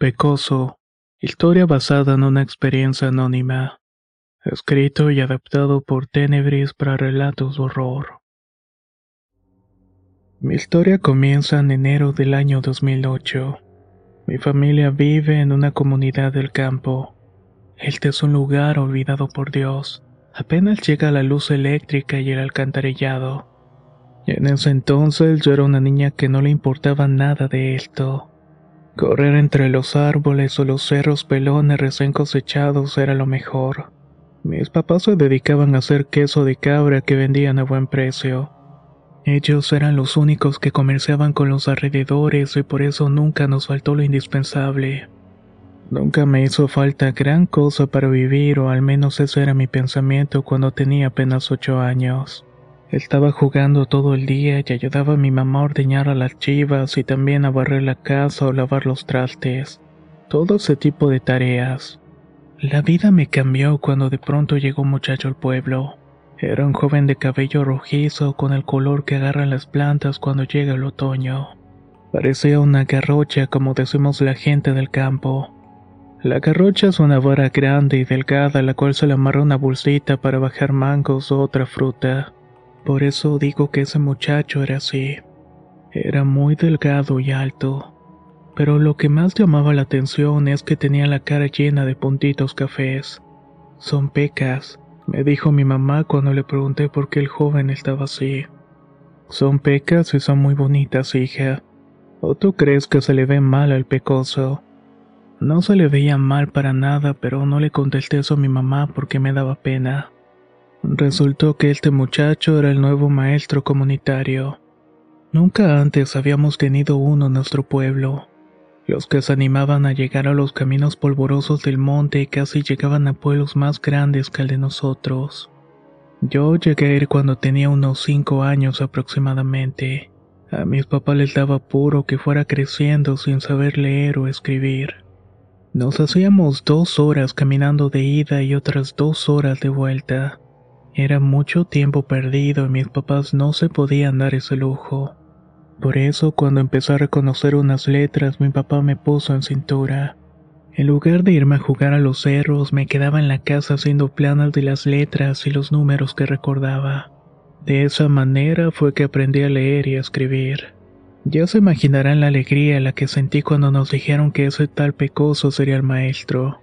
Pecoso. Historia basada en una experiencia anónima. Escrito y adaptado por Tenebris para relatos de horror. Mi historia comienza en enero del año 2008. Mi familia vive en una comunidad del campo. Este es un lugar olvidado por Dios. Apenas llega la luz eléctrica y el alcantarillado. En ese entonces yo era una niña que no le importaba nada de esto. Correr entre los árboles o los cerros pelones recién cosechados era lo mejor. Mis papás se dedicaban a hacer queso de cabra que vendían a buen precio. Ellos eran los únicos que comerciaban con los alrededores y por eso nunca nos faltó lo indispensable. Nunca me hizo falta gran cosa para vivir o al menos ese era mi pensamiento cuando tenía apenas ocho años. Estaba jugando todo el día y ayudaba a mi mamá a ordeñar a las chivas y también a barrer la casa o lavar los trastes. Todo ese tipo de tareas. La vida me cambió cuando de pronto llegó un muchacho al pueblo. Era un joven de cabello rojizo con el color que agarran las plantas cuando llega el otoño. Parecía una garrocha como decimos la gente del campo. La garrocha es una vara grande y delgada a la cual se le amarra una bolsita para bajar mangos o otra fruta. Por eso digo que ese muchacho era así. Era muy delgado y alto. Pero lo que más llamaba la atención es que tenía la cara llena de puntitos cafés. Son pecas, me dijo mi mamá cuando le pregunté por qué el joven estaba así. Son pecas y son muy bonitas, hija. ¿O tú crees que se le ve mal al pecoso? No se le veía mal para nada, pero no le contesté eso a mi mamá porque me daba pena. Resultó que este muchacho era el nuevo maestro comunitario. Nunca antes habíamos tenido uno en nuestro pueblo. Los que se animaban a llegar a los caminos polvorosos del monte casi llegaban a pueblos más grandes que el de nosotros. Yo llegué a ir cuando tenía unos cinco años aproximadamente. A mis papás les daba puro que fuera creciendo sin saber leer o escribir. Nos hacíamos dos horas caminando de ida y otras dos horas de vuelta. Era mucho tiempo perdido y mis papás no se podían dar ese lujo. Por eso cuando empecé a reconocer unas letras mi papá me puso en cintura. En lugar de irme a jugar a los cerros me quedaba en la casa haciendo planas de las letras y los números que recordaba. De esa manera fue que aprendí a leer y a escribir. Ya se imaginarán la alegría la que sentí cuando nos dijeron que ese tal pecoso sería el maestro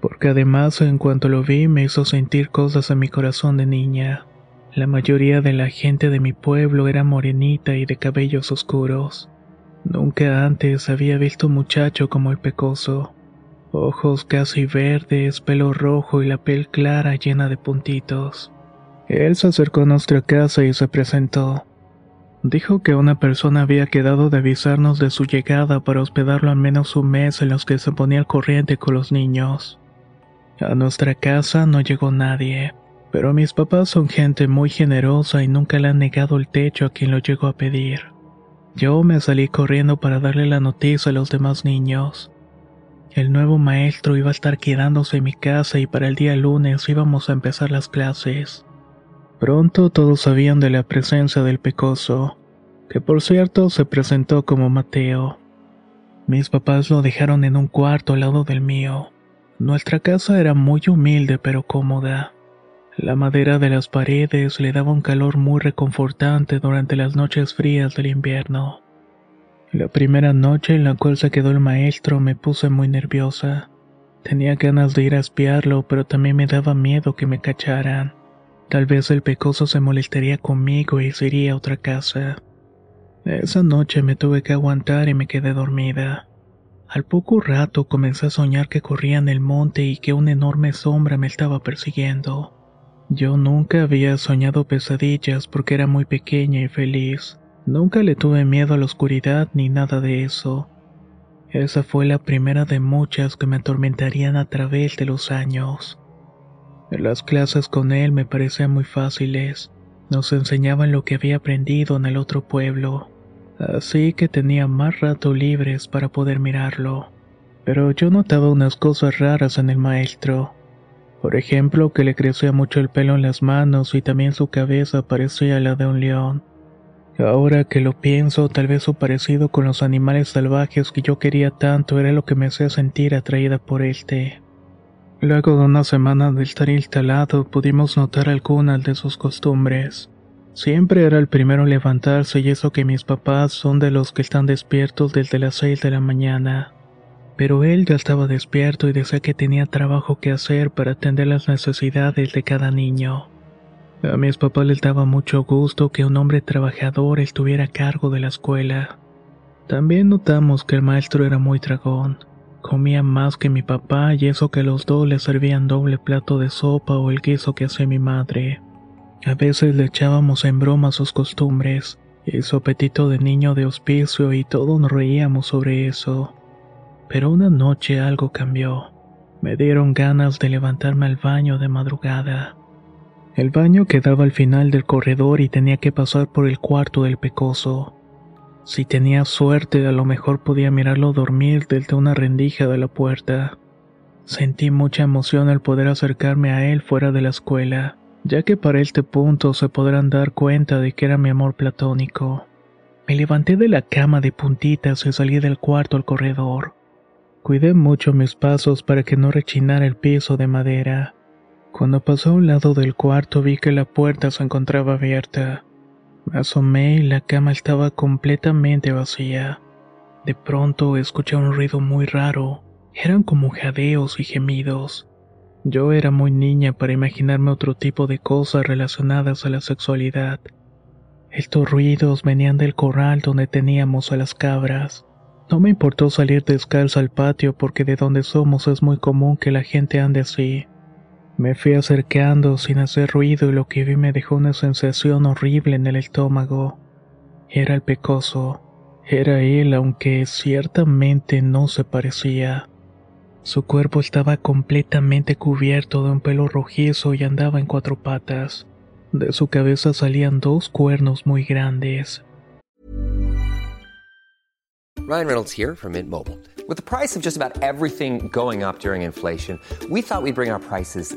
porque además en cuanto lo vi me hizo sentir cosas en mi corazón de niña. La mayoría de la gente de mi pueblo era morenita y de cabellos oscuros. Nunca antes había visto un muchacho como el pecoso. Ojos casi verdes, pelo rojo y la piel clara llena de puntitos. Él se acercó a nuestra casa y se presentó. Dijo que una persona había quedado de avisarnos de su llegada para hospedarlo al menos un mes en los que se ponía al corriente con los niños. A nuestra casa no llegó nadie, pero mis papás son gente muy generosa y nunca le han negado el techo a quien lo llegó a pedir. Yo me salí corriendo para darle la noticia a los demás niños. El nuevo maestro iba a estar quedándose en mi casa y para el día lunes íbamos a empezar las clases. Pronto todos sabían de la presencia del pecoso, que por cierto se presentó como Mateo. Mis papás lo dejaron en un cuarto al lado del mío. Nuestra casa era muy humilde pero cómoda. La madera de las paredes le daba un calor muy reconfortante durante las noches frías del invierno. La primera noche en la cual se quedó el maestro me puse muy nerviosa. Tenía ganas de ir a espiarlo, pero también me daba miedo que me cacharan. Tal vez el pecoso se molestaría conmigo y se iría a otra casa. Esa noche me tuve que aguantar y me quedé dormida. Al poco rato comencé a soñar que corría en el monte y que una enorme sombra me estaba persiguiendo. Yo nunca había soñado pesadillas porque era muy pequeña y feliz. Nunca le tuve miedo a la oscuridad ni nada de eso. Esa fue la primera de muchas que me atormentarían a través de los años. Las clases con él me parecían muy fáciles. Nos enseñaban lo que había aprendido en el otro pueblo, así que tenía más rato libres para poder mirarlo. Pero yo notaba unas cosas raras en el maestro. Por ejemplo, que le crecía mucho el pelo en las manos y también su cabeza parecía la de un león. Ahora que lo pienso, tal vez su parecido con los animales salvajes que yo quería tanto era lo que me hacía sentir atraída por este. Luego de una semana de estar instalado, pudimos notar algunas de sus costumbres. Siempre era el primero en levantarse y eso que mis papás son de los que están despiertos desde las 6 de la mañana. Pero él ya estaba despierto y decía que tenía trabajo que hacer para atender las necesidades de cada niño. A mis papás les daba mucho gusto que un hombre trabajador estuviera a cargo de la escuela. También notamos que el maestro era muy dragón. Comía más que mi papá y eso que los dos le servían doble plato de sopa o el guiso que hacía mi madre. A veces le echábamos en broma sus costumbres y su apetito de niño de hospicio y todos nos reíamos sobre eso. Pero una noche algo cambió. Me dieron ganas de levantarme al baño de madrugada. El baño quedaba al final del corredor y tenía que pasar por el cuarto del pecoso. Si tenía suerte, a lo mejor podía mirarlo dormir desde una rendija de la puerta. Sentí mucha emoción al poder acercarme a él fuera de la escuela, ya que para este punto se podrán dar cuenta de que era mi amor platónico. Me levanté de la cama de puntitas y salí del cuarto al corredor. Cuidé mucho mis pasos para que no rechinara el piso de madera. Cuando pasó a un lado del cuarto vi que la puerta se encontraba abierta. Me asomé y la cama estaba completamente vacía. De pronto escuché un ruido muy raro. Eran como jadeos y gemidos. Yo era muy niña para imaginarme otro tipo de cosas relacionadas a la sexualidad. Estos ruidos venían del corral donde teníamos a las cabras. No me importó salir descalza al patio porque de donde somos es muy común que la gente ande así. Me fui acercando sin hacer ruido y lo que vi me dejó una sensación horrible en el estómago. Era el pecoso. Era él, aunque ciertamente no se parecía. Su cuerpo estaba completamente cubierto de un pelo rojizo y andaba en cuatro patas. De su cabeza salían dos cuernos muy grandes. Ryan Reynolds here from Mint Mobile. With the price of just about everything going up during inflation, we thought we'd bring our prices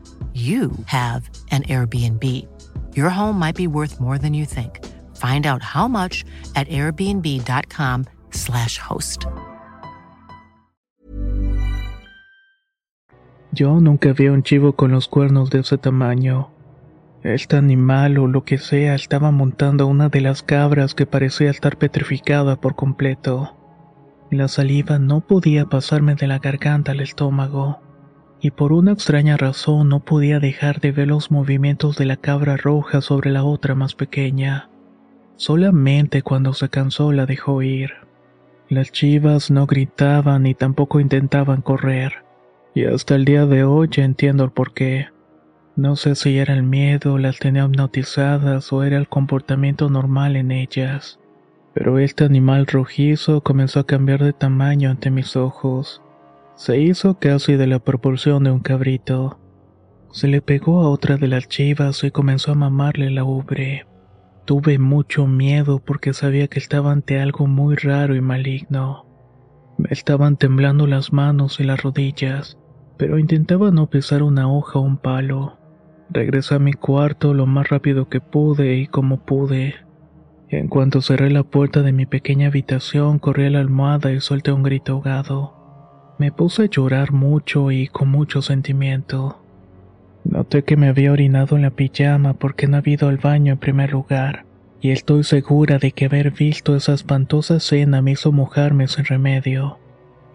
you have an Airbnb. Your home might be worth more than you think. Find out how much at airbnb.com/slash host. Yo nunca vi un chivo con los cuernos de ese tamaño. Este animal o lo que sea estaba montando una de las cabras que parecía estar petrificada por completo. La saliva no podía pasarme de la garganta al estómago, y por una extraña razón no podía dejar de ver los movimientos de la cabra roja sobre la otra más pequeña. Solamente cuando se cansó la dejó ir. Las chivas no gritaban ni tampoco intentaban correr, y hasta el día de hoy ya entiendo el porqué. No sé si era el miedo, las tenía hipnotizadas o era el comportamiento normal en ellas. Pero este animal rojizo comenzó a cambiar de tamaño ante mis ojos. Se hizo casi de la proporción de un cabrito. Se le pegó a otra de las chivas y comenzó a mamarle la ubre. Tuve mucho miedo porque sabía que estaba ante algo muy raro y maligno. Me estaban temblando las manos y las rodillas. pero intentaba no pisar una hoja o un palo. Regresé a mi cuarto lo más rápido que pude y como pude. En cuanto cerré la puerta de mi pequeña habitación, corrí a la almohada y solté un grito ahogado. Me puse a llorar mucho y con mucho sentimiento. Noté que me había orinado en la pijama porque no había ido al baño en primer lugar, y estoy segura de que haber visto esa espantosa escena me hizo mojarme sin remedio.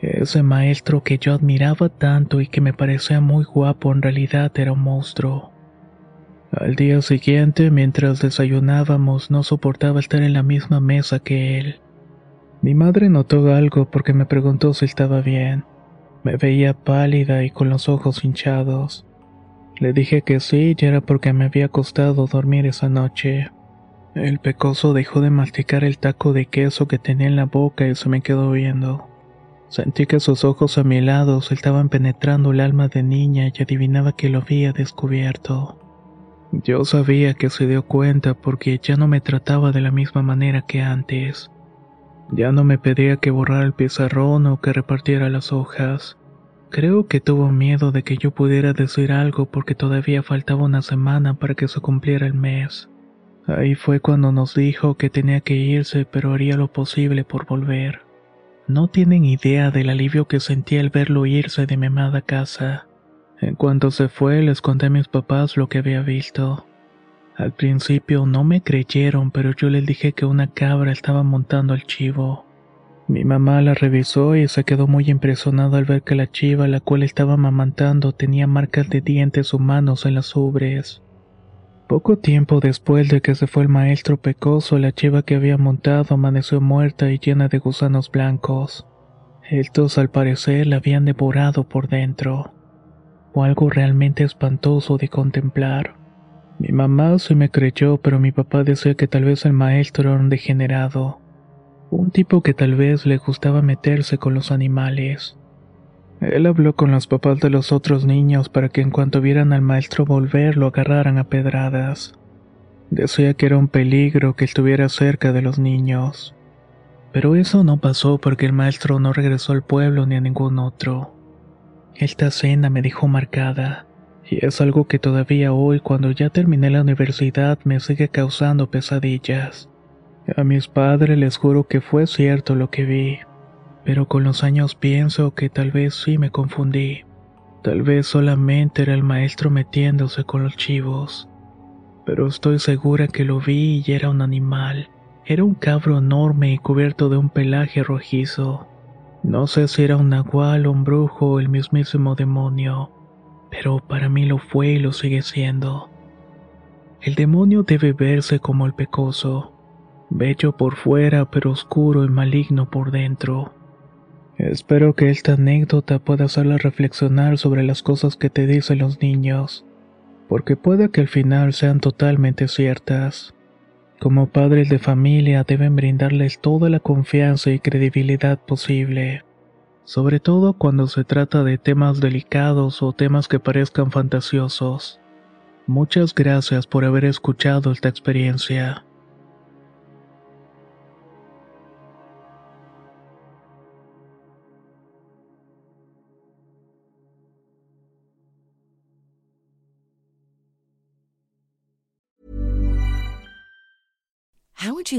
Ese maestro que yo admiraba tanto y que me parecía muy guapo en realidad era un monstruo. Al día siguiente, mientras desayunábamos, no soportaba estar en la misma mesa que él. Mi madre notó algo porque me preguntó si estaba bien. Me veía pálida y con los ojos hinchados. Le dije que sí y era porque me había costado dormir esa noche. El pecoso dejó de masticar el taco de queso que tenía en la boca y se me quedó viendo. Sentí que sus ojos a mi lado se estaban penetrando el alma de niña y adivinaba que lo había descubierto. Yo sabía que se dio cuenta porque ya no me trataba de la misma manera que antes. Ya no me pedía que borrara el pizarrón o que repartiera las hojas. Creo que tuvo miedo de que yo pudiera decir algo porque todavía faltaba una semana para que se cumpliera el mes. Ahí fue cuando nos dijo que tenía que irse pero haría lo posible por volver. No tienen idea del alivio que sentí al verlo irse de mi amada casa. En cuanto se fue, les conté a mis papás lo que había visto. Al principio no me creyeron, pero yo les dije que una cabra estaba montando al chivo. Mi mamá la revisó y se quedó muy impresionada al ver que la chiva la cual estaba amamantando tenía marcas de dientes humanos en las ubres. Poco tiempo después de que se fue el maestro pecoso, la chiva que había montado amaneció muerta y llena de gusanos blancos. Estos al parecer la habían devorado por dentro o algo realmente espantoso de contemplar. Mi mamá sí me creyó, pero mi papá decía que tal vez el maestro era un degenerado, un tipo que tal vez le gustaba meterse con los animales. Él habló con los papás de los otros niños para que en cuanto vieran al maestro volver lo agarraran a pedradas. Decía que era un peligro que estuviera cerca de los niños. Pero eso no pasó porque el maestro no regresó al pueblo ni a ningún otro. Esta cena me dejó marcada, y es algo que todavía hoy, cuando ya terminé la universidad, me sigue causando pesadillas. A mis padres les juro que fue cierto lo que vi, pero con los años pienso que tal vez sí me confundí. Tal vez solamente era el maestro metiéndose con los chivos. Pero estoy segura que lo vi y era un animal. Era un cabro enorme y cubierto de un pelaje rojizo. No sé si era un nahual, un brujo o el mismísimo demonio, pero para mí lo fue y lo sigue siendo. El demonio debe verse como el pecoso, bello por fuera pero oscuro y maligno por dentro. Espero que esta anécdota pueda hacerla reflexionar sobre las cosas que te dicen los niños, porque puede que al final sean totalmente ciertas. Como padres de familia deben brindarles toda la confianza y credibilidad posible, sobre todo cuando se trata de temas delicados o temas que parezcan fantasiosos. Muchas gracias por haber escuchado esta experiencia.